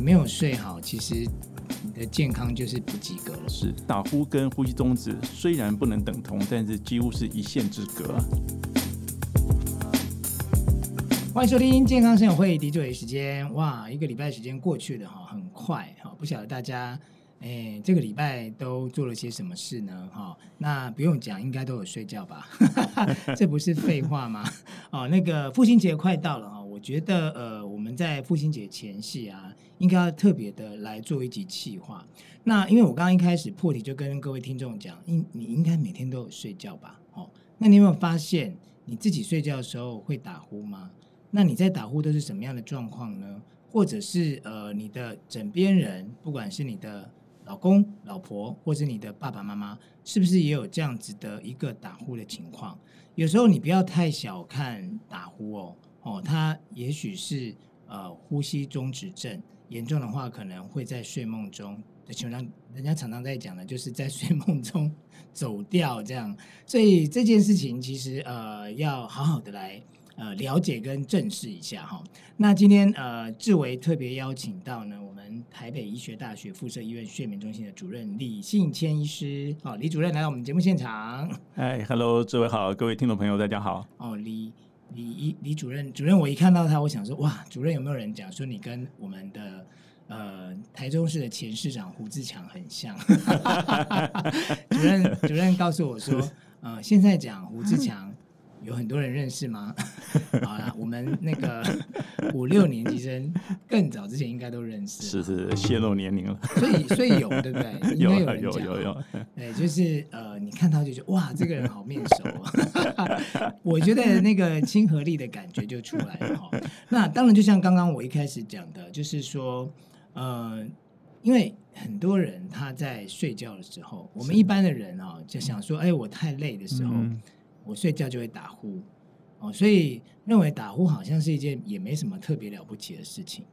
你没有睡好，其实你的健康就是不及格了。是打呼跟呼吸中止虽然不能等同，但是几乎是一线之隔。欢迎收听健康生友会滴嘴时间。哇，一个礼拜时间过去了哈很快哈，不晓得大家。哎，这个礼拜都做了些什么事呢？哈、哦，那不用讲，应该都有睡觉吧？这不是废话吗？哦，那个父亲节快到了哈，我觉得呃，我们在父亲节前夕啊，应该要特别的来做一集企划。那因为我刚刚一开始破题就跟各位听众讲，应你应该每天都有睡觉吧？哦，那你有没有发现你自己睡觉的时候会打呼吗？那你在打呼都是什么样的状况呢？或者是呃，你的枕边人，不管是你的老公、老婆，或是你的爸爸妈妈，是不是也有这样子的一个打呼的情况？有时候你不要太小看打呼哦，哦，他也许是呃呼吸中止症，严重的话可能会在睡梦中，就像人家常常在讲的，就是在睡梦中 走掉这样。所以这件事情其实呃要好好的来。呃，了解跟正视一下哈。那今天呃，志伟特别邀请到呢，我们台北医学大学附设医院睡眠中心的主任李信谦医师。好，李主任来到我们节目现场。哎，Hello，志伟好，各位听众朋友，大家好。哦，李李李主任，主任，我一看到他，我想说，哇，主任有没有人讲说你跟我们的呃台中市的前市长胡志强很像？主任，主任告诉我说，呃，现在讲胡志强。有很多人认识吗？好啦，我们那个 五六年级生更早之前应该都认识。是是，泄露年龄了。所以所以有对不对？有有有有有。对，就是呃，你看到就觉得哇，这个人好面熟啊。我觉得那个亲和力的感觉就出来了哈。那当然，就像刚刚我一开始讲的，就是说呃，因为很多人他在睡觉的时候，我们一般的人啊，就想说，哎，我太累的时候。嗯我睡觉就会打呼，哦，所以认为打呼好像是一件也没什么特别了不起的事情。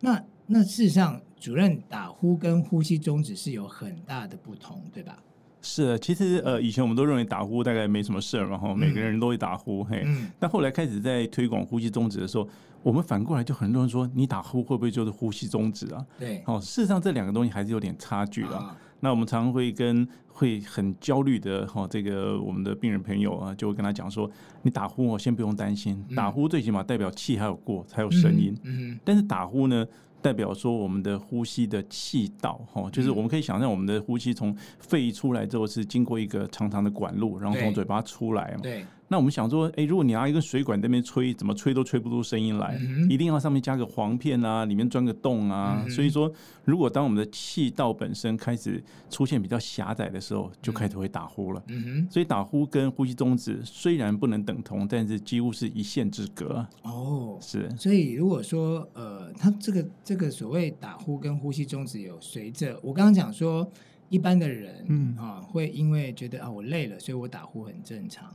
那那事实上，主任打呼跟呼吸终止是有很大的不同，对吧？是，其实呃，以前我们都认为打呼大概没什么事儿然后，每个人都会打呼，嗯、嘿。嗯、但后来开始在推广呼吸终止的时候，我们反过来就很多人说，你打呼会不会就是呼吸终止啊？对，哦，事实上这两个东西还是有点差距的。啊那我们常常会跟会很焦虑的哈，这个我们的病人朋友啊，就会跟他讲说，你打呼哦，先不用担心，打呼最起码代表气还有过，才有声音。嗯，但是打呼呢，代表说我们的呼吸的气道哈，就是我们可以想象我们的呼吸从肺出来之后是经过一个长长的管路，然后从嘴巴出来嘛。对。那我们想说，哎，如果你拿一个水管在那边吹，怎么吹都吹不出声音来，嗯、一定要上面加个簧片啊，里面钻个洞啊。嗯、所以说，如果当我们的气道本身开始出现比较狭窄的时候，就开始会打呼了。嗯、哼所以打呼跟呼吸中止虽然不能等同，但是几乎是一线之隔。哦，是。所以如果说，呃，他这个这个所谓打呼跟呼吸中止有随着我刚刚讲说，一般的人，嗯啊，会因为觉得啊我累了，所以我打呼很正常。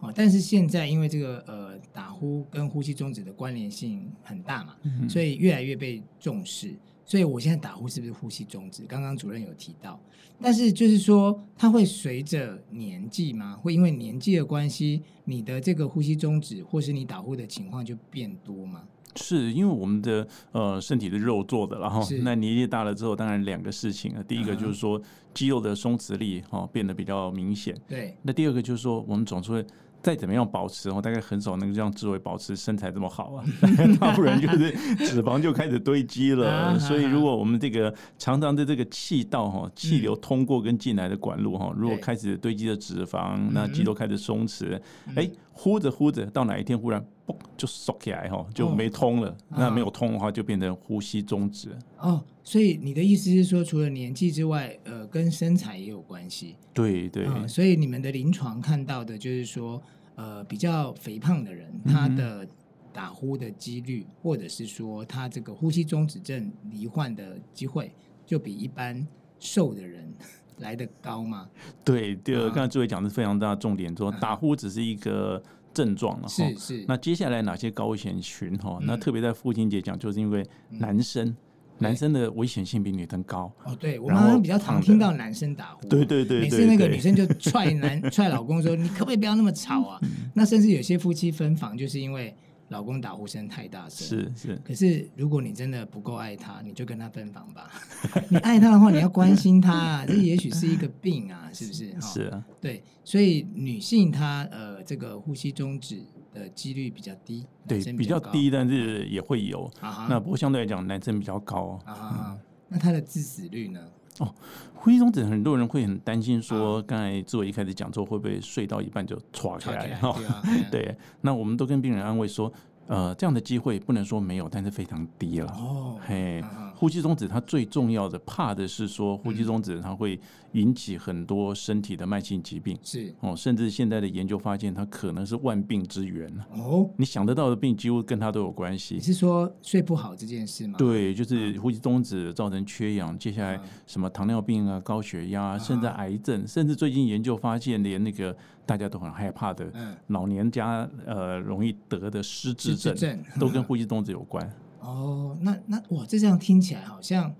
哦，但是现在因为这个呃打呼跟呼吸中止的关联性很大嘛，嗯、所以越来越被重视。所以我现在打呼是不是呼吸中止？刚刚主任有提到，但是就是说它会随着年纪吗？会因为年纪的关系，你的这个呼吸中止或是你打呼的情况就变多吗？是因为我们的呃身体的肉做的，然后是那年纪大了之后，当然两个事情啊，第一个就是说肌肉的松弛力哈、哦、变得比较明显，对。那第二个就是说我们总是会。再怎么样保持哦，大概很少能够让志伟保持身材这么好啊，要不然就是脂肪就开始堆积了。所以如果我们这个常常的这个气道哈，气流通过跟进来的管路哈，如果开始堆积的脂肪，那肌肉开始松弛，哎，呼着呼着，到哪一天忽然嘣就缩起来哈，就没通了。那没有通的话，就变成呼吸终止。哦，所以你的意思是说，除了年纪之外，呃，跟身材也有关系？对对，所以你们的临床看到的就是说。呃，比较肥胖的人，他的打呼的几率，嗯、或者是说他这个呼吸终止症罹患的机会，就比一般瘦的人来的高吗？对，第二，刚才志伟讲的是非常大的重点，说打呼只是一个症状了，是是。那接下来哪些高危险群哈？嗯、那特别在父亲节讲，就是因为男生。男生的危险性比女生高哦，对，我们比较常听到男生打呼，对对对，每次那个女生就踹男 踹老公说：“你可不可以不要那么吵啊？”那甚至有些夫妻分房，就是因为老公打呼声太大声。是是。可是如果你真的不够爱他，你就跟他分房吧。你爱他的话，你要关心他啊，这也许是一个病啊，是不是？是啊。对，所以女性她呃这个呼吸中止的几率比较低，对，比较低，但是也会有。啊那不过相对来讲，男生比较高。啊，那他的致死率呢？哦，呼吸中止，很多人会很担心，说刚才志伟一开始讲说，会不会睡到一半就垮开来？哈，对，那我们都跟病人安慰说，呃，这样的机会不能说没有，但是非常低了。哦，嘿。呼吸中止，它最重要的怕的是说，呼吸中止它会引起很多身体的慢性疾病，是。哦，甚至现在的研究发现，它可能是万病之源哦，你想得到的病，几乎跟它都有关系。你是说睡不好这件事吗？对，就是呼吸中止造成缺氧，接下来什么糖尿病啊、高血压，甚至癌症，甚至最近研究发现，连那个大家都很害怕的老年家呃容易得的失智症，都跟呼吸中止有关。哦，那那哇，这这样听起来好像，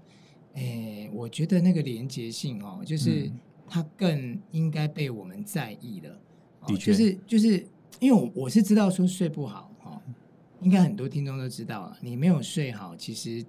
诶，我觉得那个连结性哦，就是它更应该被我们在意的。的确，就是就是因为我我是知道说睡不好哈，应该很多听众都知道了，你没有睡好，其实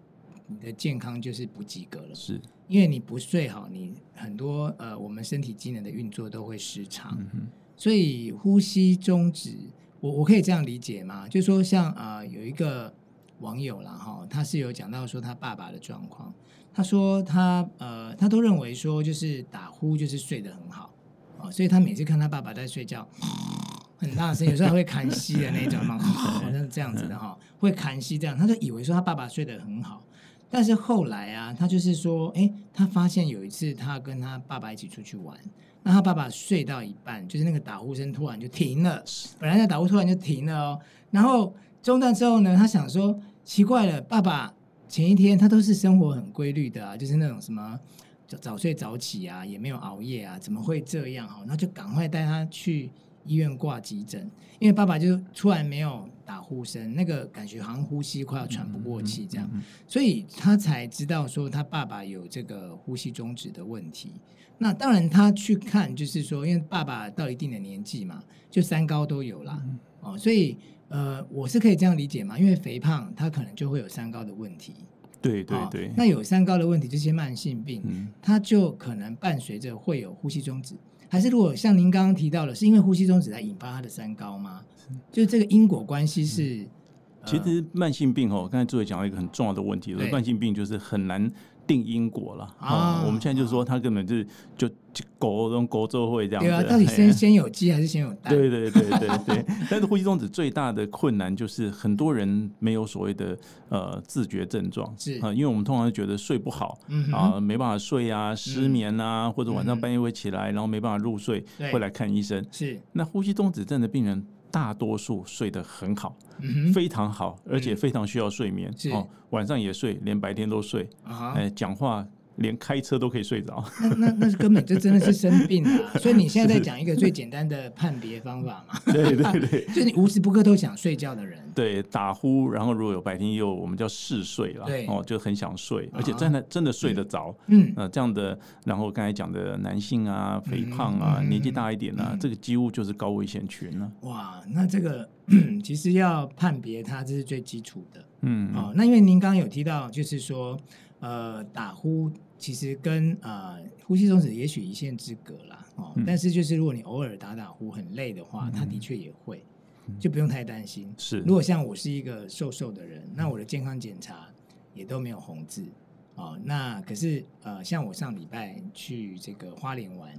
你的健康就是不及格了。是，因为你不睡好，你很多呃，我们身体机能的运作都会失常。嗯，所以呼吸中止，我我可以这样理解吗？就是说像啊、呃，有一个。网友啦哈，他是有讲到说他爸爸的状况。他说他呃，他都认为说就是打呼就是睡得很好啊，所以他每次看他爸爸在睡觉，很大声，有时候还会看息的那种嘛，好像是这样子的哈，会看息这样，他就以为说他爸爸睡得很好。但是后来啊，他就是说，哎，他发现有一次他跟他爸爸一起出去玩，那他爸爸睡到一半，就是那个打呼声突然就停了，本来在打呼突然就停了哦，然后中断之后呢，他想说。奇怪了，爸爸前一天他都是生活很规律的啊，就是那种什么早早睡早起啊，也没有熬夜啊，怎么会这样？哈，那就赶快带他去医院挂急诊，因为爸爸就突然没有打呼声，那个感觉好像呼吸快要喘不过气这样，所以他才知道说他爸爸有这个呼吸中止的问题。那当然他去看，就是说因为爸爸到一定的年纪嘛，就三高都有啦，哦，所以。呃，我是可以这样理解嘛？因为肥胖，它可能就会有三高的问题。对对对、哦。那有三高的问题，这些慢性病，嗯、它就可能伴随着会有呼吸中止。还是如果像您刚刚提到的，是因为呼吸中止来引发他的三高吗？就是就这个因果关系是？其实慢性病哦，刚才作为讲到一个很重要的问题，对慢性病就是很难。定因果了啊！我们现在就是说，他根本就是就狗跟狗就会这样子。对啊，到底先先有鸡还是先有蛋？对对对对对。但是呼吸中止最大的困难就是很多人没有所谓的呃自觉症状，是啊，因为我们通常觉得睡不好啊，没办法睡啊，失眠啊，或者晚上半夜会起来，然后没办法入睡，会来看医生。是那呼吸中止症的病人。大多数睡得很好，嗯、非常好，而且非常需要睡眠。嗯、哦，晚上也睡，连白天都睡。哎、啊呃，讲话。连开车都可以睡着，那那那是根本就真的是生病了。所以你现在在讲一个最简单的判别方法嘛？对对对，就你无时不刻都想睡觉的人，对，打呼，然后如果有白天又我们叫嗜睡了，对。哦，就很想睡，而且真的真的睡得着，嗯，呃，这样的，然后刚才讲的男性啊，肥胖啊，年纪大一点啊，这个几乎就是高危险群了。哇，那这个 其实要判别它，这是最基础的，嗯，哦，那因为您刚刚有提到，就是说，呃，打呼。其实跟呃呼吸中止也许一线之隔啦，哦，嗯、但是就是如果你偶尔打打呼很累的话，他、嗯、的确也会，就不用太担心。是，如果像我是一个瘦瘦的人，那我的健康检查也都没有红字，哦，那可是呃像我上礼拜去这个花莲玩，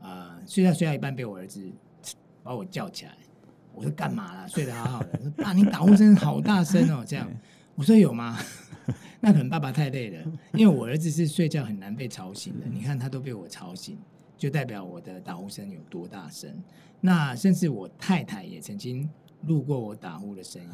啊、呃，睡觉睡到一半被我儿子 把我叫起来，我说干嘛啦？睡得好好的，说爸你打呼声好大声哦，这样，我说有吗？那可能爸爸太累了，因为我儿子是睡觉很难被吵醒的。你看他都被我吵醒，就代表我的打呼声有多大声。那甚至我太太也曾经录过我打呼的声音，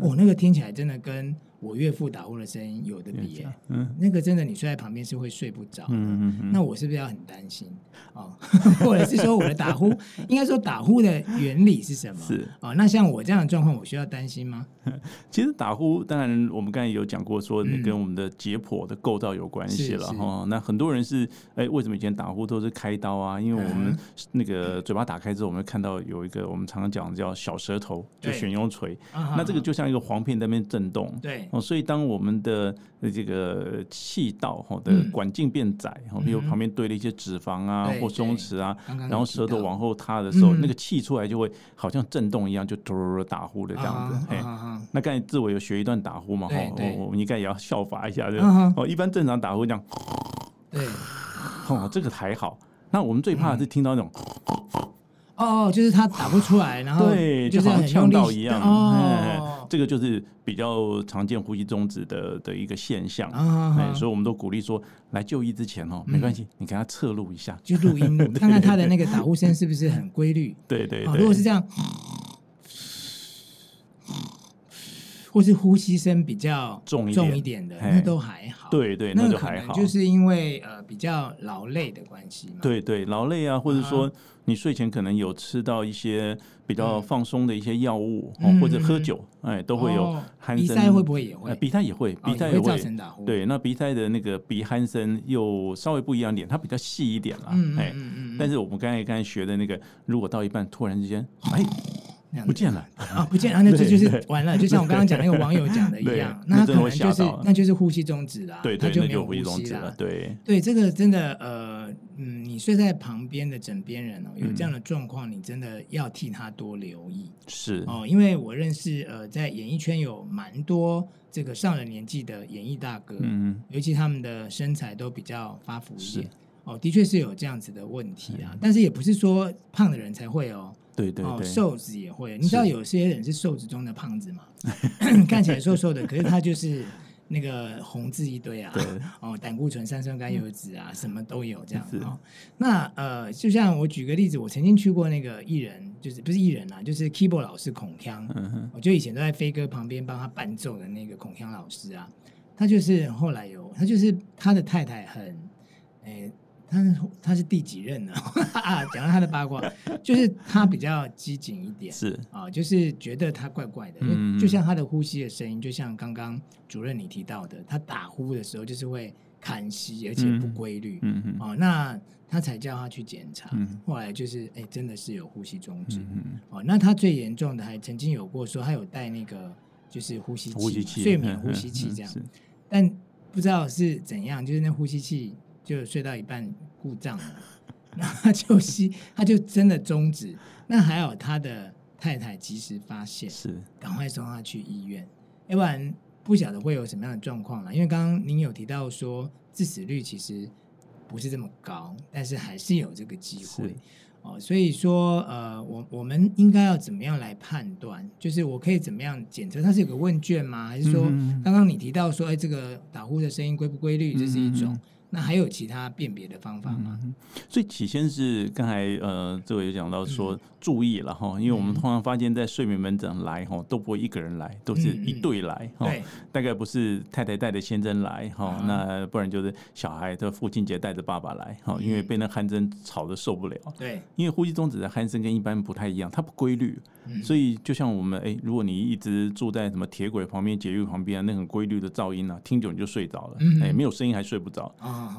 哦，那个听起来真的跟我岳父打呼的声音有的比、欸，嗯，那个真的你睡在旁边是会睡不着，嗯嗯嗯，那我是不是要很担心哦？或者是说我的打呼，应该说打呼的原理是什么？是哦，那像我这样的状况，我需要担心吗？其实打呼，当然我们刚才有讲过，说跟我们的解剖的构造有关系了哈、嗯。那很多人是哎、欸，为什么以前打呼都是开刀啊？因为我们那个嘴巴打开之后，我们会看到有一个我们常常讲的叫小舌头，就悬雍垂。那这个就像一个簧片在那边震动。对。哦，所以当我们的这个气道哈的管径变窄，哈，比如旁边堆了一些脂肪啊或松弛啊，然后舌头往后塌的时候，那个气出来就会好像震动一样，就嘟嘟打呼的这样子。哎，那刚才志伟有学一段打呼嘛？哈，我我们应该也要效法一下，对。哦，一般正常打呼这样。对。哦，这个还好。那我们最怕的是听到那种。哦，就是他打不出来，然后对，就好像呛到一样。哦，这个就是比较常见呼吸中止的的一个现象。哎，所以我们都鼓励说，来就医之前哦，没关系，你给他侧录一下，就录音，看看他的那个打呼声是不是很规律。对对，如果是这样，或是呼吸声比较重重一点的，那都还好。对对，那就还好。就是因为呃比较劳累的关系嘛。对对，劳累啊，或者说。你睡前可能有吃到一些比较放松的一些药物，或者喝酒，哎，都会有鼾声。鼻塞会不会也会？鼻塞也会，鼻塞也会造成打呼。对，那鼻塞的那个鼻鼾声又稍微不一样点，它比较细一点啦。哎，但是我们刚才刚才学的那个，如果到一半突然之间，哎。不见了啊！不见了，那这就是完了。就像我刚刚讲那个网友讲的一样，那他可能就是那就是呼吸中止了，他就没有呼吸了。对对，这个真的呃嗯，你睡在旁边的枕边人哦，有这样的状况，你真的要替他多留意。是哦，因为我认识呃，在演艺圈有蛮多这个上了年纪的演艺大哥，嗯，尤其他们的身材都比较发福一点。哦，的确是有这样子的问题啊，但是也不是说胖的人才会哦。对对对，哦，瘦子也会。你知道有些人是瘦子中的胖子嘛？看起来瘦瘦的，可是他就是那个红字一堆啊。对。哦，胆固醇、三酸甘油脂啊，什么都有这样。哦。那呃，就像我举个例子，我曾经去过那个艺人，就是不是艺人啊，就是 keyboard 老师孔锵。我就以前都在飞哥旁边帮他伴奏的那个孔锵老师啊，他就是后来有，他就是他的太太很，诶他是他是第几任呢？啊，讲到他的八卦，就是他比较机警一点，是。啊，就是觉得他怪怪的，嗯、就像他的呼吸的声音，就像刚刚主任你提到的，他打呼的时候就是会看息，而且不规律，嗯嗯，哦，那他才叫他去检查，嗯、后来就是哎，真的是有呼吸中止，嗯哦，那他最严重的还曾经有过说他有带那个就是呼吸器，睡眠呼吸器这样，嗯嗯、但不知道是怎样，就是那呼吸器。就睡到一半故障了，然后他就吸，他就真的终止。那还好他的太太及时发现，是赶快送他去医院，要不然不晓得会有什么样的状况了。因为刚刚您有提到说致死率其实不是这么高，但是还是有这个机会哦。所以说，呃，我我们应该要怎么样来判断？就是我可以怎么样检测？它是有个问卷吗？还是说刚刚你提到说，哎，这个打呼的声音规不规律？这是一种。那还有其他辨别的方法吗？嗯、所以起先是刚才呃，这位有讲到说注意了哈，嗯、因为我们通常发现，在睡眠门诊来哈，都不会一个人来，都是一对来哈，嗯、大概不是太太带着先生来哈，嗯、那不然就是小孩的父亲节带着爸爸来哈，因为被那鼾声吵得受不了。对，因为呼吸中止的鼾声跟一般不太一样，它不规律。所以，就像我们哎，如果你一直住在什么铁轨旁边、捷运旁边啊，那很规律的噪音啊，听久你就睡着了。哎，没有声音还睡不着。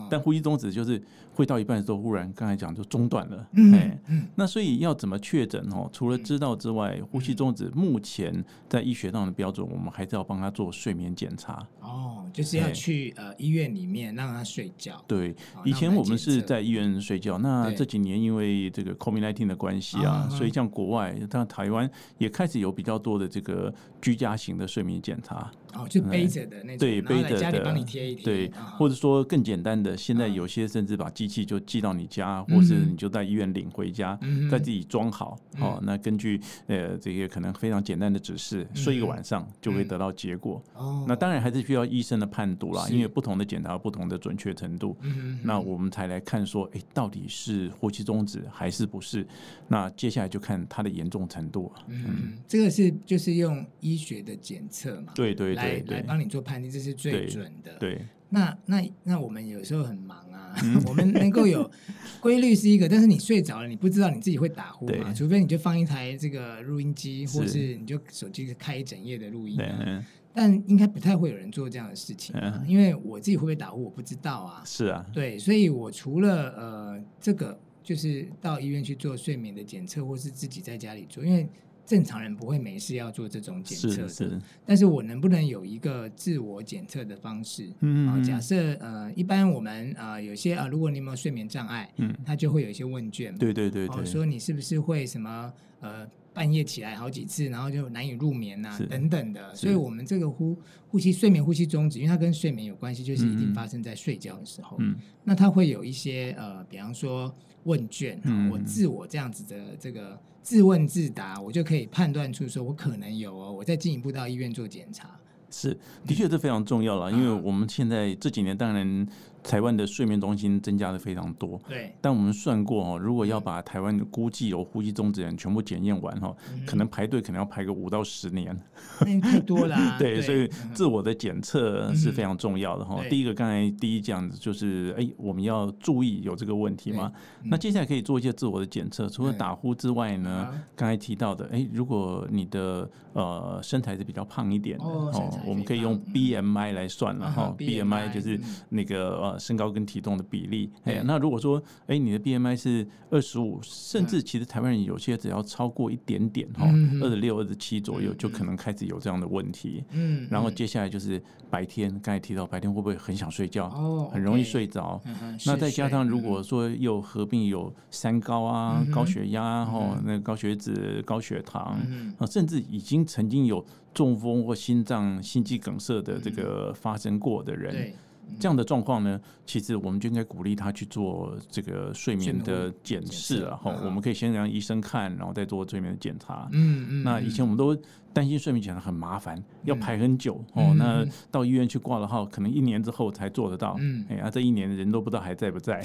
但呼吸中止就是会到一半的时候，忽然刚才讲就中断了。哎，那所以要怎么确诊哦？除了知道之外，呼吸中止目前在医学上的标准，我们还是要帮他做睡眠检查。哦，就是要去呃医院里面让他睡觉。对，以前我们是在医院睡觉。那这几年因为这个 COVID-19 的关系啊，所以像国外，像台湾。也开始有比较多的这个居家型的睡眠检查。哦，就背着的那种，对，背着的，家里帮你贴一贴，对，或者说更简单的，现在有些甚至把机器就寄到你家，或是你就在医院领回家，再自己装好，哦，那根据呃这些可能非常简单的指示，睡一个晚上就会得到结果。哦，那当然还是需要医生生的判读啦，因为不同的检查有不同的准确程度。嗯嗯。那我们才来看说，哎、欸，到底是呼吸中止还是不是？那接下来就看它的严重程度。嗯，嗯，这个是就是用医学的检测嘛？对对对，来来帮你做判定，这是最准的。对。对那那那我们有时候很忙啊，嗯、我们能够有 规律是一个，但是你睡着了，你不知道你自己会打呼嘛？除非你就放一台这个录音机，或是你就手机开一整夜的录音、啊。但应该不太会有人做这样的事情、啊，因为我自己会不会打呼我不知道啊。是啊，对，所以我除了呃这个，就是到医院去做睡眠的检测，或是自己在家里做，因为。正常人不会没事要做这种检测的，是。是，但是我能不能有一个自我检测的方式？嗯，嗯，假设呃，一般我们呃有些啊、呃，如果你有没有睡眠障碍，嗯，他就会有一些问卷嘛，对对对，我，说你是不是会什么呃半夜起来好几次，然后就难以入眠啊等等的，所以我们这个呼呼吸睡眠呼吸终止，因为它跟睡眠有关系，就是一定发生在睡觉的时候，嗯，那它会有一些呃，比方说问卷，嗯，我自我这样子的这个。自问自答，我就可以判断出说，我可能有哦，我再进一步到医院做检查。是，的确这非常重要了，因为我们现在这几年当然。台湾的睡眠中心增加的非常多，对。但我们算过哦，如果要把台湾估计有呼吸中止人全部检验完哈，可能排队可能要排个五到十年，那太多了、啊。对，所以自我的检测是非常重要的哈。第一个，刚才第一讲就是，哎，我们要注意有这个问题吗？那接下来可以做一些自我的检测，除了打呼之外呢，刚才提到的，哎，如果你的呃身材是比较胖一点的哦，我们可以用 BMI 来算了哈，BMI 就是那个呃。身高跟体重的比例，哎，那如果说，哎、欸，你的 BMI 是二十五，甚至其实台湾人有些只要超过一点点哈，二十六、二十七左右，就可能开始有这样的问题。嗯，然后接下来就是白天，刚才提到白天会不会很想睡觉？哦，很容易睡着。那再加上如果说又合并有三高啊、高血压哈、那个高血脂、高血糖，啊，甚至已经曾经有中风或心脏心肌梗塞的这个发生过的人。这样的状况呢，其实我们就应该鼓励他去做这个睡眠的检视了哈。我们可以先让医生看，然后再做睡眠的检查。嗯嗯。那以前我们都担心睡眠检查很麻烦，要排很久哦。那到医院去挂了号，可能一年之后才做得到。嗯。哎呀，这一年人都不知道还在不在。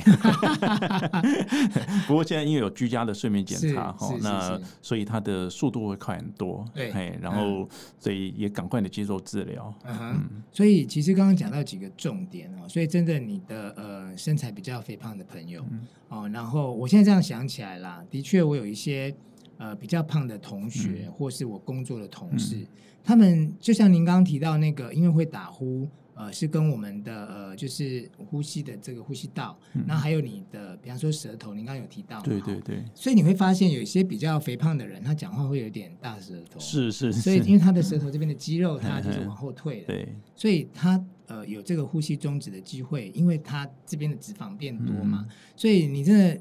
不过现在因为有居家的睡眠检查哈，那所以它的速度会快很多。对。哎，然后所以也赶快的接受治疗。嗯哼。所以其实刚刚讲到几个重点哦。所以真的，你的呃身材比较肥胖的朋友，嗯、哦，然后我现在这样想起来啦，的确我有一些呃比较胖的同学，嗯、或是我工作的同事，嗯、他们就像您刚刚提到那个，因为会打呼。呃，是跟我们的呃，就是呼吸的这个呼吸道，然后还有你的，比方说舌头，您刚刚有提到，对对对，所以你会发现有一些比较肥胖的人，他讲话会有点大舌头，是是，所以因为他的舌头这边的肌肉，它就是往后退的，对，所以他呃有这个呼吸中止的机会，因为他这边的脂肪变多嘛，所以你真的，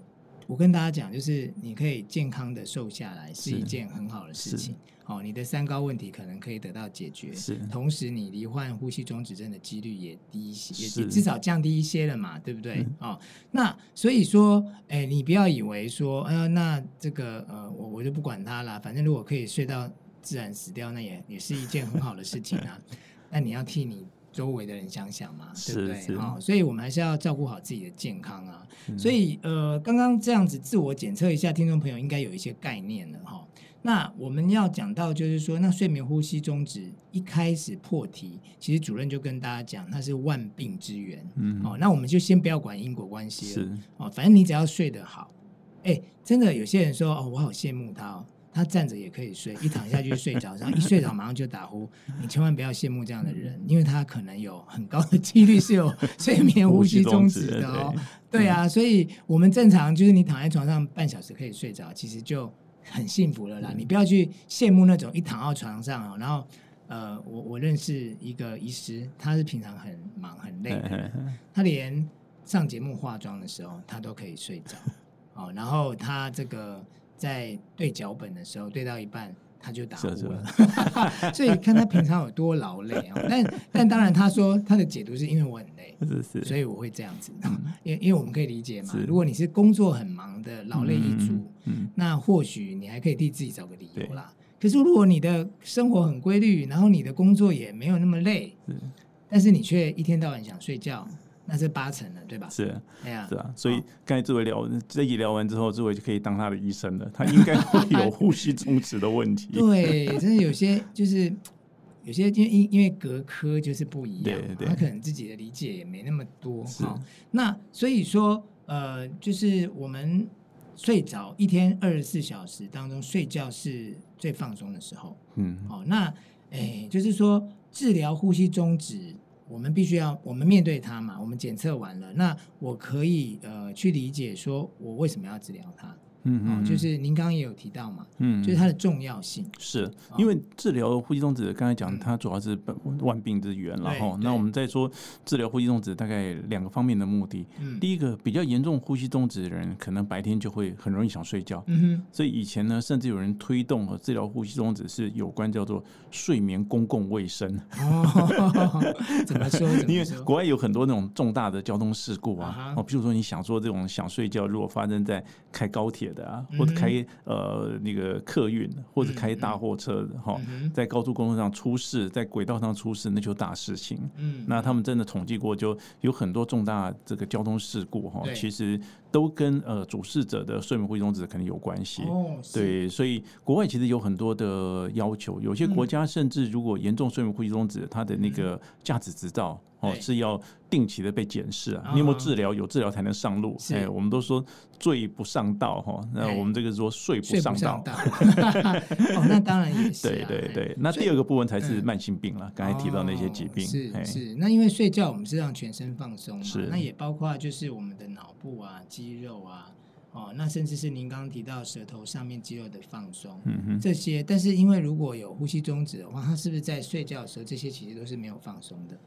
我跟大家讲，就是你可以健康的瘦下来是一件很好的事情。哦，你的三高问题可能可以得到解决，是，同时你罹患呼吸中止症的几率也低一些，也至少降低一些了嘛，对不对？嗯、哦，那所以说，哎、欸，你不要以为说，呃，那这个呃，我我就不管它了，反正如果可以睡到自然死掉，那也也是一件很好的事情啊。那你要替你周围的人想想嘛，对不对？啊、哦，所以我们还是要照顾好自己的健康啊。嗯、所以呃，刚刚这样子自我检测一下，听众朋友应该有一些概念了哈。哦那我们要讲到，就是说，那睡眠呼吸中止一开始破题，其实主任就跟大家讲，那是万病之源。嗯，哦，那我们就先不要管因果关系了。是哦，反正你只要睡得好，哎，真的有些人说，哦，我好羡慕他哦，他站着也可以睡，一躺下去睡着，然后一睡着马上就打呼。你千万不要羡慕这样的人，因为他可能有很高的几率是有睡眠呼吸中止的哦。对啊，所以我们正常就是你躺在床上半小时可以睡着，其实就。很幸福了啦，你不要去羡慕那种一躺到床上，然后呃，我我认识一个医师，他是平常很忙很累的，他连上节目化妆的时候他都可以睡着，哦，然后他这个在对脚本的时候对到一半。他就打呼了，所以看他平常有多劳累啊。但但当然，他说他的解读是因为我很累，是是，所以我会这样子。因因为我们可以理解嘛，如果你是工作很忙的劳累一族，那或许你还可以替自己找个理由啦。可是如果你的生活很规律，然后你的工作也没有那么累，但是你却一天到晚想睡觉，那是八成了，对吧？是，哎呀，是啊。所以刚才志伟聊这一聊完之后，志伟就可以当他的医生了。他应该会有呼吸中止的问题。对，真的有些就是有些因因因为隔科就是不一样，对对，他可能自己的理解也没那么多。好，那所以说呃，就是我们。睡着一天二十四小时当中，睡觉是最放松的时候。嗯，好，那哎，就是说治疗呼吸中止，我们必须要我们面对它嘛。我们检测完了，那我可以呃去理解，说我为什么要治疗它。嗯嗯，就是您刚刚也有提到嘛，嗯，就是它的重要性，是因为治疗呼吸中止，刚才讲它主要是万病之源，然后那我们再说治疗呼吸中止，大概两个方面的目的。第一个比较严重呼吸中止的人，可能白天就会很容易想睡觉，嗯哼，所以以前呢，甚至有人推动和治疗呼吸中止是有关叫做睡眠公共卫生。哦，怎么说？因为国外有很多那种重大的交通事故啊，哦，比如说你想说这种想睡觉，如果发生在开高铁。的啊，或者开呃那个客运，或者开大货车的哈，在高速公路上出事，在轨道上出事，那就大事情。嗯，那他们真的统计过，就有很多重大这个交通事故哈，其实都跟呃主事者的睡眠呼吸中止肯定有关系。哦，对，所以国外其实有很多的要求，有些国家甚至如果严重睡眠呼吸中止，它的那个驾驶执照。哦，是要定期的被检视啊！你有没有治疗？有治疗才能上路。哎，我们都说醉不上道哈，那我们这个说睡不上道。哦，那当然也是。对对对，那第二个部分才是慢性病了。刚才提到那些疾病，是是。那因为睡觉，我们是让全身放松嘛，是。那也包括就是我们的脑部啊、肌肉啊。哦，那甚至是您刚刚提到舌头上面肌肉的放松，嗯哼，这些，但是因为如果有呼吸终止的话，他是不是在睡觉的时候，这些其实都是没有放松的？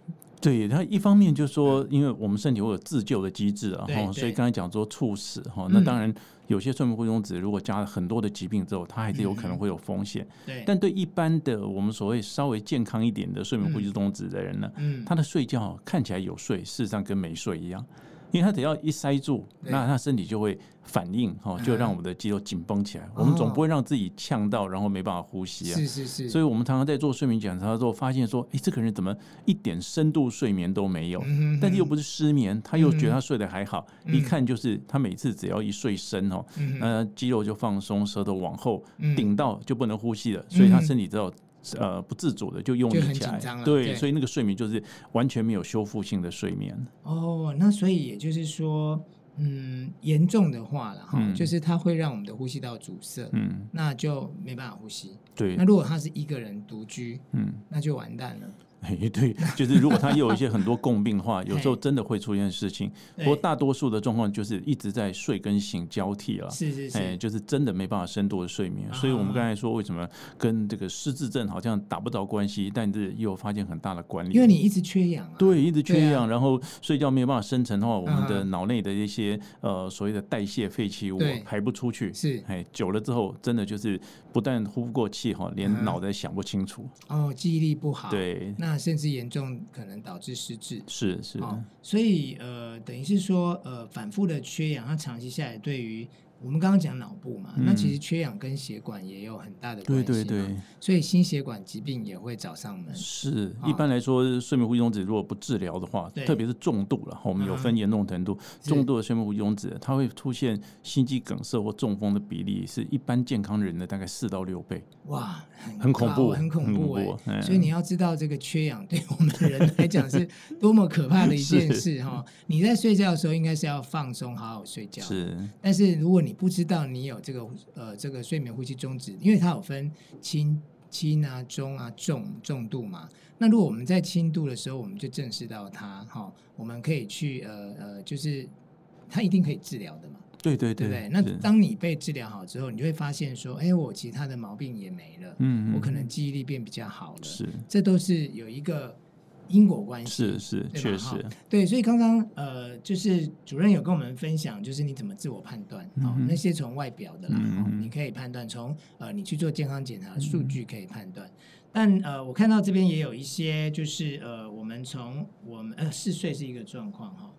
对，他一方面就是说，因为我们身体会有自救的机制啊，哈，所以刚才讲说猝死哈，那当然有些睡眠呼吸中止，如果加了很多的疾病之后，它还是有可能会有风险。对，但对一般的我们所谓稍微健康一点的睡眠呼吸中止的人呢，嗯，他的睡觉看起来有睡，事实上跟没睡一样。因为他只要一塞住，那他身体就会反应，哈，就让我们的肌肉紧绷起来。我们总不会让自己呛到，然后没办法呼吸啊。是是是。所以我们常常在做睡眠检查的时候，发现说，哎，这个人怎么一点深度睡眠都没有？但是又不是失眠，他又觉得他睡得还好。一看就是他每次只要一睡深哦，呃，肌肉就放松，舌头往后顶到就不能呼吸了，所以他身体只有。呃，不自主的就用力起来，对，对，所以那个睡眠就是完全没有修复性的睡眠。哦，那所以也就是说，嗯，严重的话了哈，嗯、就是它会让我们的呼吸道阻塞，嗯，那就没办法呼吸。对，那如果他是一个人独居，嗯，那就完蛋了。哎，对，就是如果他有一些很多共病的话，有时候真的会出现事情。不过大多数的状况就是一直在睡跟醒交替了，是是是，哎，就是真的没办法深度的睡眠。所以我们刚才说为什么跟这个失智症好像打不着关系，但是又发现很大的关联。因为你一直缺氧，啊对，一直缺氧，然后睡觉没有办法生成的话，我们的脑内的一些呃所谓的代谢废弃物排不出去，是，哎，久了之后真的就是不但呼不过气哈，连脑袋想不清楚。哦，记忆力不好，对，那。甚至严重可能导致失智，是是、哦，所以呃，等于是说呃，反复的缺氧，它长期下来对于。我们刚刚讲脑部嘛，那其实缺氧跟血管也有很大的关系，对对对，所以心血管疾病也会找上门。是，一般来说，睡眠呼吸中止如果不治疗的话，特别是重度了，我们有分严重程度，重度的睡眠呼吸中止，它会出现心肌梗塞或中风的比例是一般健康人的大概四到六倍。哇，很恐怖，很恐怖哎！所以你要知道，这个缺氧对我们人来讲是多么可怕的一件事哈。你在睡觉的时候应该是要放松，好好睡觉。是，但是如果你不知道你有这个呃这个睡眠呼吸中止，因为它有分轻轻啊、中啊、重重度嘛。那如果我们在轻度的时候，我们就正视到它哈，我们可以去呃呃，就是它一定可以治疗的嘛。对对对，对不对？那当你被治疗好之后，你就会发现说，哎，我其他的毛病也没了，嗯，我可能记忆力变比较好了，是，这都是有一个。因果关系是是确实。对，所以刚刚呃，就是主任有跟我们分享，就是你怎么自我判断，好，那些从外表的啦，你可以判断，从呃你去做健康检查数据可以判断，但呃我看到这边也有一些，就是呃我们从我们呃嗜睡是一个状况哈，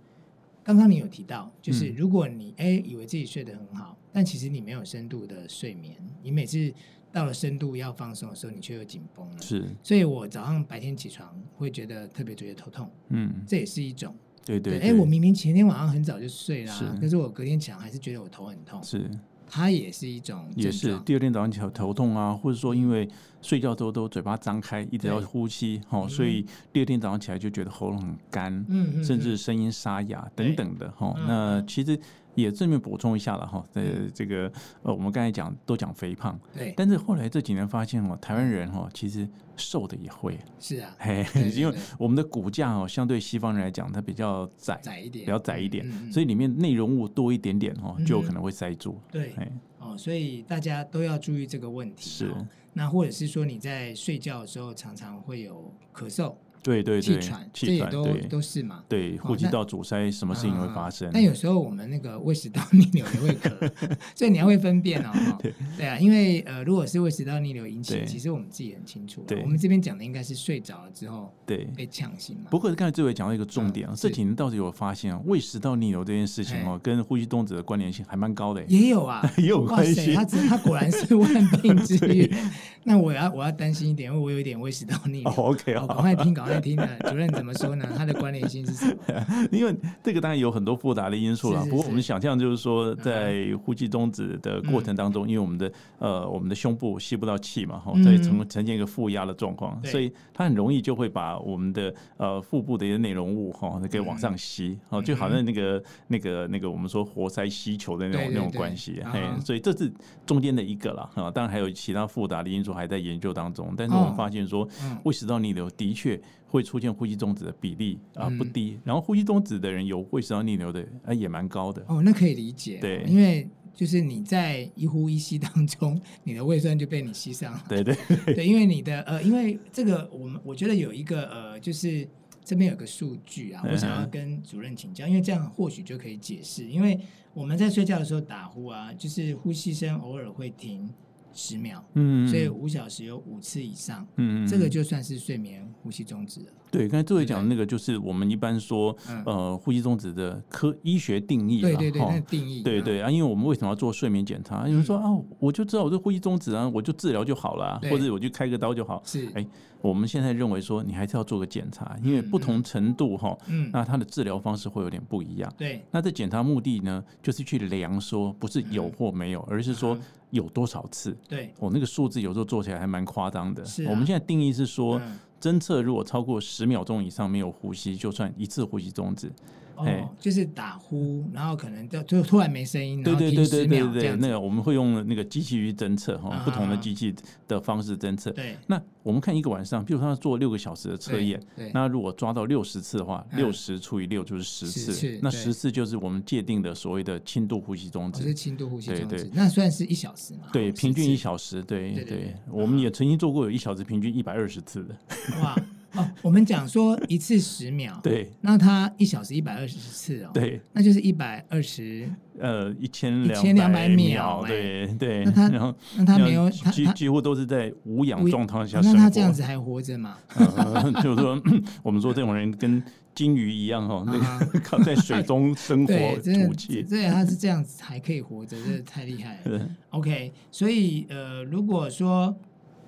刚刚你有提到，就是如果你哎以为自己睡得很好，但其实你没有深度的睡眠，你每次。到了深度要放松的时候，你却又紧绷了。是，所以我早上白天起床会觉得特别觉得头痛，嗯，这也是一种。对对，哎，我明明前天晚上很早就睡了，是，可是我隔天起来还是觉得我头很痛。是。它也是一种，也是第二天早上起来头痛啊，或者说因为睡觉之后都嘴巴张开，一直要呼吸，哈，所以第二天早上起来就觉得喉咙很干，嗯，甚至声音沙哑等等的，哈。那其实也顺便补充一下了，哈，呃，这个呃，我们刚才讲都讲肥胖，对，但是后来这几年发现哦，台湾人哦，其实。瘦的也会。是啊，嘿，因为我们的骨架哦，相对西方人来讲，它比较窄，窄一点，比较窄一点，所以里面内容物多一点点哦，就有可能会塞住。对，哦，所以大家都要注意这个问题。是，那或者是说你在睡觉的时候常常会有咳嗽。对对对，气喘，气喘都都是嘛。对，呼吸道阻塞，什么事情会发生？但有时候我们那个胃食道逆流也会咳，所以你要会分辨哦。对啊，因为呃，如果是胃食道逆流引起，其实我们自己很清楚。对，我们这边讲的应该是睡着了之后，对，被呛醒嘛。不过刚才这位讲到一个重点啊，这几年倒是有发现啊，胃食道逆流这件事情哦，跟呼吸动止的关联性还蛮高的。也有啊，也有关系。他他果然是万病之 源。那我要我要担心一点，因为我有一点胃食道逆流。OK 好，赶快听，赶快听的主任。怎么说呢？它的关联性是什么？因为这个当然有很多复杂的因素了。不过我们想象就是说，在呼吸中止的过程当中，因为我们的呃我们的胸部吸不到气嘛，哈，在呈呈现一个负压的状况，所以它很容易就会把我们的呃腹部的一些内容物哈给往上吸，哦，就好像那个那个那个我们说活塞吸球的那种那种关系。嘿，所以这是中间的一个了啊。当然还有其他复杂的因素还在研究当中。但是我们发现说，胃食道逆流的确会出现呼吸中止的比例啊不低，然后呼吸中止的人有胃食道逆流的啊也蛮高的。哦，那可以理解，对，因为就是你在一呼一吸当中，你的胃酸就被你吸上了，对对 对，因为你的呃，因为这个我们我觉得有一个呃，就是这边有个数据啊，我想要跟主任请教，因为这样或许就可以解释，因为我们在睡觉的时候打呼啊，就是呼吸声偶尔会停。十秒，嗯，所以五小时有五次以上，嗯，这个就算是睡眠呼吸中止了。对，刚才这位讲的那个就是我们一般说，呃，呼吸中止的科医学定义，对对对，那定义，对对啊，因为我们为什么要做睡眠检查？有人说啊，我就知道我这呼吸中止啊，我就治疗就好了，或者我就开个刀就好。是，哎，我们现在认为说，你还是要做个检查，因为不同程度哈，嗯，那它的治疗方式会有点不一样。对，那这检查目的呢，就是去量说，不是有或没有，而是说。有多少次？对，我那个数字有时候做起来还蛮夸张的。是，我们现在定义是说，侦测如果超过十秒钟以上没有呼吸，就算一次呼吸终止。哦，就是打呼，然后可能就就突然没声音，对对对对对对，那个我们会用那个机器去侦测哈，不同的机器的方式侦测。对，那我们看一个晚上，比如说他做六个小时的测验，那如果抓到六十次的话，六十除以六就是十次，那十次就是我们界定的所谓的轻度呼吸中止。是轻度呼吸中止，那算是一小时嘛？对，平均一小时。对对，我们也曾经做过有一小时平均一百二十次的。哇。哦，我们讲说一次十秒，对，那他一小时一百二十次哦，对，那就是一百二十，呃，一千两一千两百秒，对对。那他然后那他没有，几几乎都是在无氧状态下生活，那他这样子还活着吗？就是说，我们说这种人跟金鱼一样哈，那个 靠在水中生活吐气，对，他是这样子还可以活着，这太厉害了。OK，所以呃，如果说。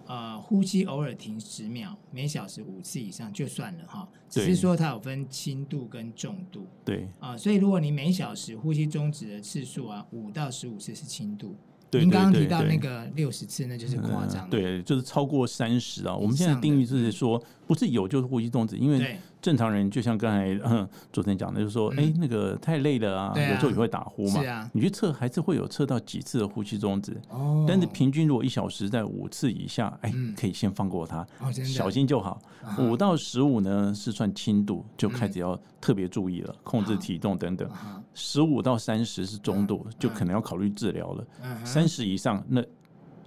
呃，呼吸偶尔停十秒，每小时五次以上就算了哈。只是说它有分轻度跟重度。对啊，所以如果你每小时呼吸终止的次数啊，五到十五次是轻度。您刚刚提到那个六十次，那就是夸张。对，就是超过三十啊。我们现在定义就是说，不是有就是呼吸终止，因为。正常人就像刚才 嗯，昨天讲的，就是说，哎，那个太累了啊，有时候也会打呼嘛。你去测还是会有测到几次的呼吸中止。哦。但是平均如果一小时在五次以下，哎，可以先放过它，小心就好。五到十五呢是算轻度，就开始要特别注意了，控制体重等等。十五到三十是中度，就可能要考虑治疗了。三十以上那。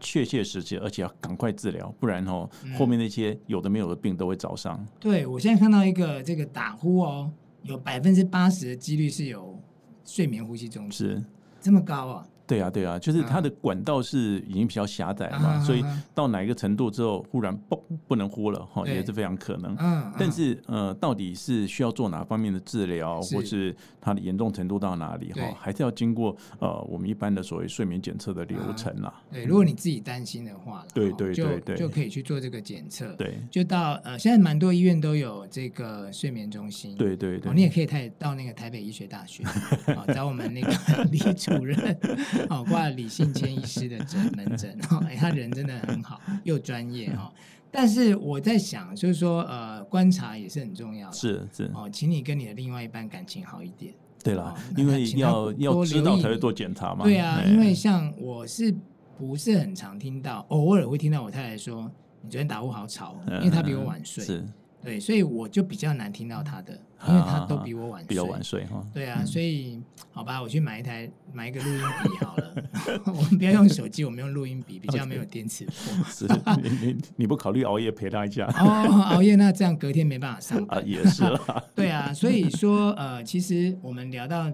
确切时期，而且要赶快治疗，不然哦，后面那些有的没有的病都会找上。对，我现在看到一个这个打呼哦，有百分之八十的几率是有睡眠呼吸中止，是这么高啊？对啊，对啊，就是它的管道是已经比较狭窄嘛，嗯、所以到哪一个程度之后，忽然嘣不能呼了哈，也是非常可能。嗯，但是呃，到底是需要做哪方面的治疗，或是它的严重程度到哪里哈，还是要经过呃我们一般的所谓睡眠检测的流程啦。对，如果你自己担心的话，对对对对，就可以去做这个检测。对，就到呃，现在蛮多医院都有这个睡眠中心。对对对，你也可以台到那个台北医学大学，找我们那个 李主任，哦，挂李信谦医师的诊门诊，哎，他人真的很好，又专业哈。但是我在想，就是说，呃，观察也是很重要的，是是哦，请你跟你的另外一半感情好一点。对了，因为要要知道才会做检查嘛。对啊，因为像我是不是很常听到，偶尔会听到我太太说，你昨天打呼好吵，因为她比我晚睡。是。对，所以我就比较难听到他的，因为他都比我晚睡，比较晚睡哈。对啊，所以好吧，我去买一台买一个录音笔好了。我们不要用手机，我们用录音笔，比较没有电磁波。是，你你你不考虑熬夜陪他一下？哦，熬夜那这样隔天没办法上班。也是啦。对啊，所以说呃，其实我们聊到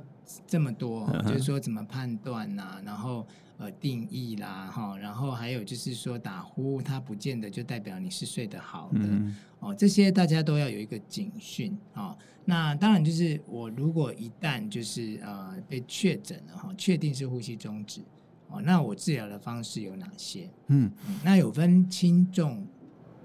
这么多，就是说怎么判断呐，然后。呃，定义啦，哈，然后还有就是说打呼，它不见得就代表你是睡得好的，嗯、哦，这些大家都要有一个警讯啊、哦。那当然就是我如果一旦就是呃被确诊了哈，确定是呼吸中止哦，那我治疗的方式有哪些？嗯，那有分轻重、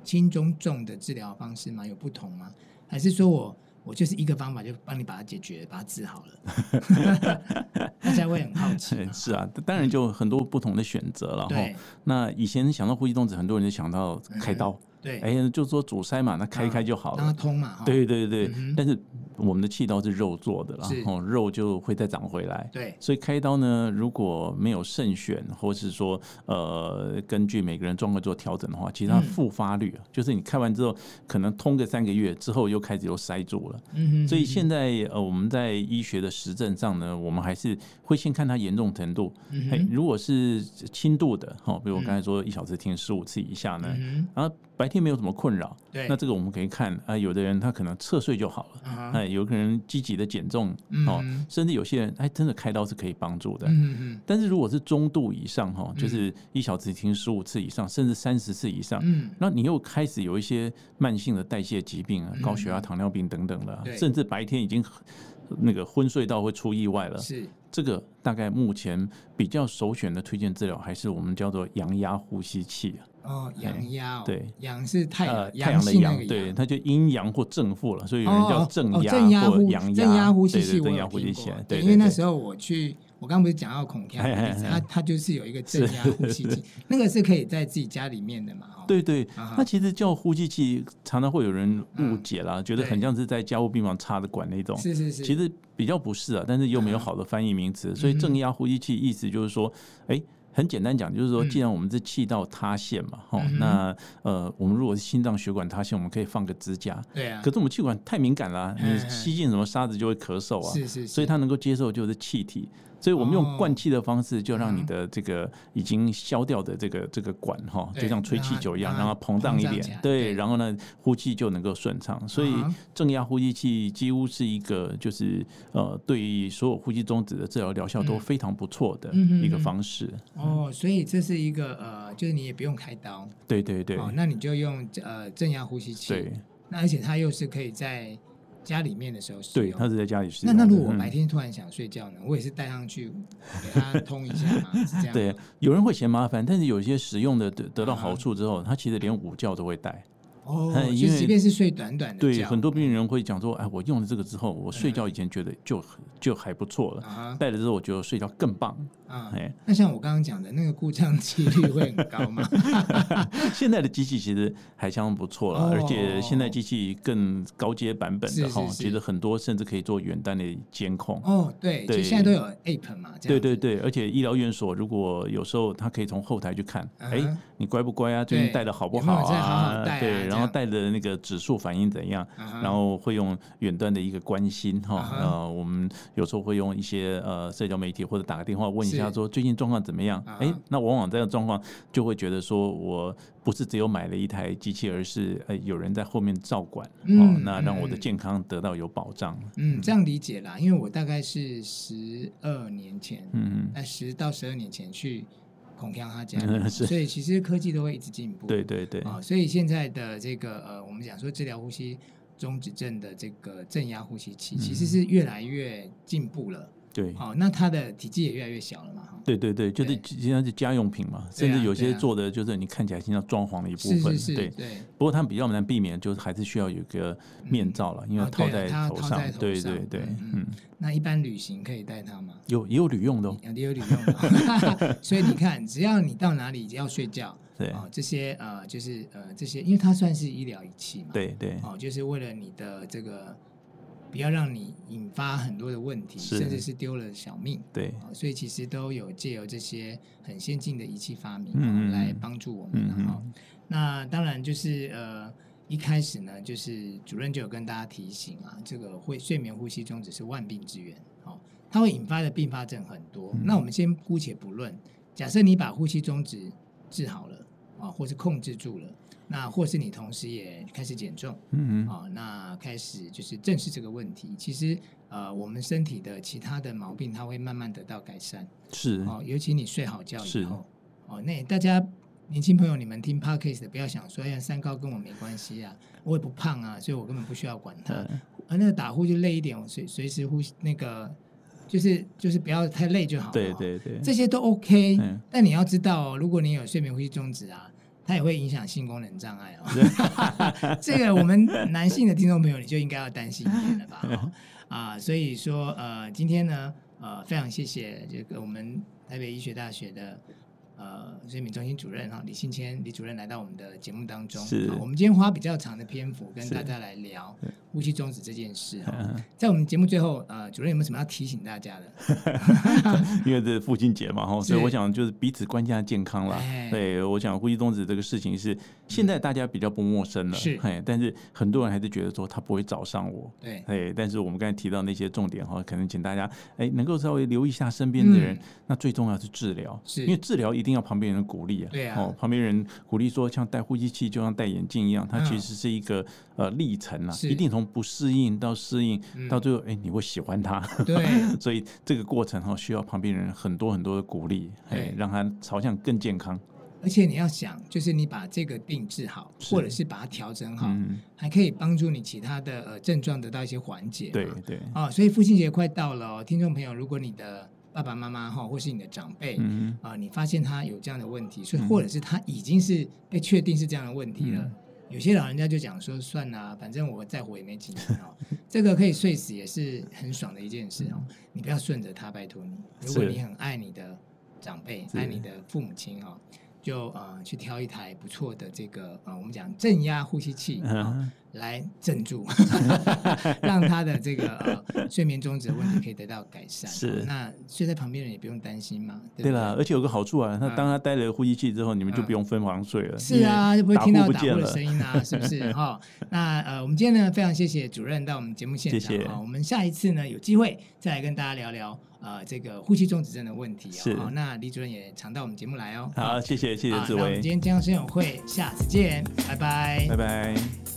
轻中重的治疗方式吗？有不同吗？还是说我？我就是一个方法，就帮你把它解决，把它治好了。大家会很好奇。是啊，当然就很多不同的选择了。对，那以前想到呼吸动止，很多人就想到开刀。对，哎，就是说阻塞嘛，那开一开就好了，让它通嘛。对对对，但是我们的气道是肉做的，然后肉就会再长回来。对，所以开刀呢，如果没有慎选，或是说呃，根据每个人状况做调整的话，其实它复发率啊，就是你开完之后，可能通个三个月之后又开始又塞住了。嗯，所以现在呃，我们在医学的实证上呢，我们还是会先看它严重程度。哎，如果是轻度的，哈，比如我刚才说一小时听十五次以下呢，然后。白天没有什么困扰，对，那这个我们可以看啊，有的人他可能侧睡就好了，哎、uh，huh. 有可能积极的减重哦，甚至有些人哎，真的开刀是可以帮助的。嗯嗯。但是如果是中度以上哈，就是一小时听十五次以上，甚至三十次以上，嗯，那你又开始有一些慢性的代谢疾病啊，高血压、糖尿病等等的，对甚至白天已经那个昏睡到会出意外了。是。这个大概目前比较首选的推荐治疗还是我们叫做阳压呼吸器。哦，阳压哦，对，阳是太阳，太阳的阳，对，它就阴阳或正负了，所以有人叫正压或阳压，正压呼吸器，正压呼吸器，对，因为那时候我去，我刚不是讲到孔锵的例子，他他就是有一个正压呼吸器，那个是可以在自己家里面的嘛，对对，那其实叫呼吸器，常常会有人误解啦，觉得很像是在家务病房插的管那种，是是是，其实比较不是啊，但是又没有好的翻译名词，所以正压呼吸器意思就是说，哎。很简单讲，就是说，既然我们是气道塌陷嘛，哈、嗯，那呃，我们如果是心脏血管塌陷，我们可以放个支架。对啊。可是我们气管太敏感了、啊，你吸进什么沙子就会咳嗽啊。是是是。所以它能够接受就是气体。所以我们用灌气的方式，就让你的这个已经消掉的这个这个管哈，就像吹气球一样，让它膨胀一点。对，然后呢，呼气就能够顺畅。所以正压呼吸器几乎是一个就是呃，对于所有呼吸中止的治疗疗效都非常不错的一个方式。哦，所以这是一个呃，就是你也不用开刀。对对对。哦，那你就用呃正压呼吸器。对。那而且它又是可以在。家里面的时候是对，他是在家里使用。那那如果我白天突然想睡觉呢？我也是带上去给他通一下嘛，是这样。对，有人会嫌麻烦，但是有些使用的得得到好处之后，他其实连午觉都会带。哦，因为即便是睡短短的，对，很多病人会讲说，哎，我用了这个之后，我睡觉以前觉得就就还不错了，戴了之后我觉得睡觉更棒。啊，那像我刚刚讲的那个故障几率会很高吗？现在的机器其实还相当不错了，而且现在机器更高阶版本的哈，其实很多甚至可以做远端的监控。哦，对，就现在都有 App 嘛，对对对，而且医疗院所如果有时候他可以从后台去看，哎，你乖不乖啊？最近带的好不好啊？对，然后。后带的那个指数反应怎样，然后会用远端的一个关心哈，呃，我们有时候会用一些呃社交媒体或者打个电话问一下说最近状况怎么样？哎，那往往这个状况就会觉得说我不是只有买了一台机器，而是呃有人在后面照管，哦，那让我的健康得到有保障。嗯，这样理解啦，因为我大概是十二年前，嗯嗯，十到十二年前去。孔锵他讲，所以其实科技都会一直进步。对对对。啊，所以现在的这个呃，我们讲说治疗呼吸中止症的这个正压呼吸器，其实是越来越进步了。对，好，那它的体积也越来越小了嘛。对对对，就是现在是家用品嘛，甚至有些做的就是你看起来像装潢的一部分。是是是。对对。不过他们比较难避免，就是还是需要有一个面罩了，因为套在头上。对对对，嗯。那一般旅行可以带它吗？有也有旅用的，也有旅用的。所以你看，只要你到哪里要睡觉，对啊，这些呃，就是呃，这些，因为它算是医疗仪器嘛。对对。哦，就是为了你的这个。不要让你引发很多的问题，甚至是丢了小命。对，所以其实都有借由这些很先进的仪器发明，来帮助我们。哈、那当然就是呃，一开始呢，就是主任就有跟大家提醒啊，这个会睡眠呼吸中止是万病之源，哦，它会引发的并发症很多。嗯、那我们先姑且不论，假设你把呼吸中止治好了啊，或是控制住了。那或是你同时也开始减重，嗯嗯，啊，那开始就是正视这个问题。其实，呃，我们身体的其他的毛病，它会慢慢得到改善。是哦，尤其你睡好觉以后，哦，那大家年轻朋友，你们听 Podcast 的不要想说，哎呀，三高跟我没关系啊，我也不胖啊，所以我根本不需要管它。嗯、而那个打呼就累一点，我随随时呼吸，那个就是就是不要太累就好了。对对对，这些都 OK。嗯、但你要知道，如果你有睡眠呼吸中止啊。它也会影响性功能障碍哦，这个我们男性的听众朋友你就应该要担心一点了吧？啊，所以说呃，今天呢呃，非常谢谢这个我们台北医学大学的。呃，睡眠中心主任哈李信谦李主任来到我们的节目当中，是。我们今天花比较长的篇幅跟大家来聊呼吸终止这件事哈。在我们节目最后，呃，主任有没有什么要提醒大家的？因为这是父亲节嘛哈，所以我想就是彼此关心健康啦。对，我想呼吸终止这个事情是现在大家比较不陌生了，是。但是很多人还是觉得说他不会找上我。对。哎，但是我们刚才提到那些重点哈，可能请大家哎能够稍微留意一下身边的人。那最重要是治疗，是因为治疗一定。要旁边人鼓励啊，对啊，哦，旁边人鼓励说，像戴呼吸器就像戴眼镜一样，它其实是一个呃历程啊，一定从不适应到适应，到最后哎，你会喜欢他，对，所以这个过程哈需要旁边人很多很多的鼓励，哎，让他朝向更健康。而且你要想，就是你把这个病治好，或者是把它调整好，还可以帮助你其他的呃症状得到一些缓解，对。对，啊，所以父亲节快到了哦，听众朋友，如果你的爸爸妈妈哈，或是你的长辈，嗯。啊，你发现他有这样的问题，所以或者是他已经是被确定是这样的问题了。嗯、有些老人家就讲说，算了，反正我再活也没几年哦，这个可以睡死也是很爽的一件事哦。嗯、你不要顺着他，拜托你。如果你很爱你的长辈，是爱你的父母亲哦，就呃去挑一台不错的这个呃，我们讲正压呼吸器啊。嗯来镇住，让他的这个呃睡眠中止的问题可以得到改善。是，那睡在旁边人也不用担心嘛。对了，而且有个好处啊，那当他戴了呼吸器之后，你们就不用分房睡了。是啊，就不会听到打呼的声音啊，是不是？哈，那呃，我们今天呢，非常谢谢主任到我们节目现场啊。我们下一次呢，有机会再来跟大家聊聊呃这个呼吸中止症的问题啊。是。那李主任也常到我们节目来哦。好，谢谢谢谢志伟。我们今天健康生友会，下次见，拜拜，拜拜。